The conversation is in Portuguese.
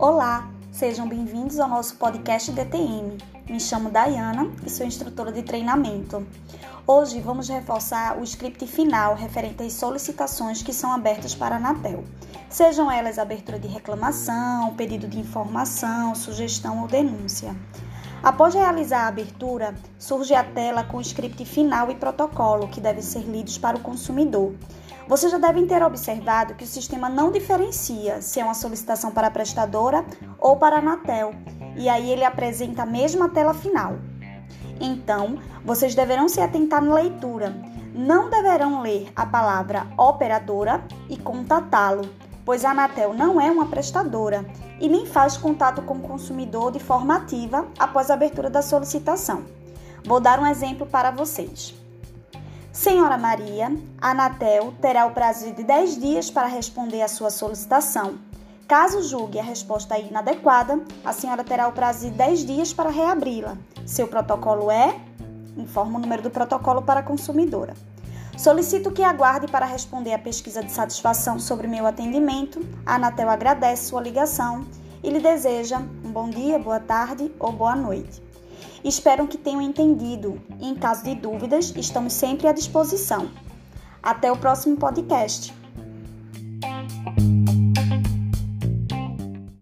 Olá, sejam bem-vindos ao nosso podcast DTM. Me chamo Dayana e sou instrutora de treinamento. Hoje vamos reforçar o script final referente às solicitações que são abertas para a Anatel, sejam elas abertura de reclamação, pedido de informação, sugestão ou denúncia. Após realizar a abertura, surge a tela com o script final e protocolo que devem ser lidos para o consumidor. Vocês já devem ter observado que o sistema não diferencia se é uma solicitação para a prestadora ou para a Anatel, e aí ele apresenta a mesma tela final. Então, vocês deverão se atentar na leitura. Não deverão ler a palavra operadora e contatá-lo, pois a Anatel não é uma prestadora e nem faz contato com o consumidor de forma ativa após a abertura da solicitação. Vou dar um exemplo para vocês. Senhora Maria, a Anatel terá o prazo de 10 dias para responder à sua solicitação. Caso julgue a resposta inadequada, a senhora terá o prazo de 10 dias para reabri-la. Seu protocolo é? Informa o número do protocolo para a consumidora. Solicito que aguarde para responder à pesquisa de satisfação sobre meu atendimento. A Anatel agradece sua ligação e lhe deseja um bom dia, boa tarde ou boa noite. Espero que tenham entendido e, em caso de dúvidas, estamos sempre à disposição. Até o próximo podcast.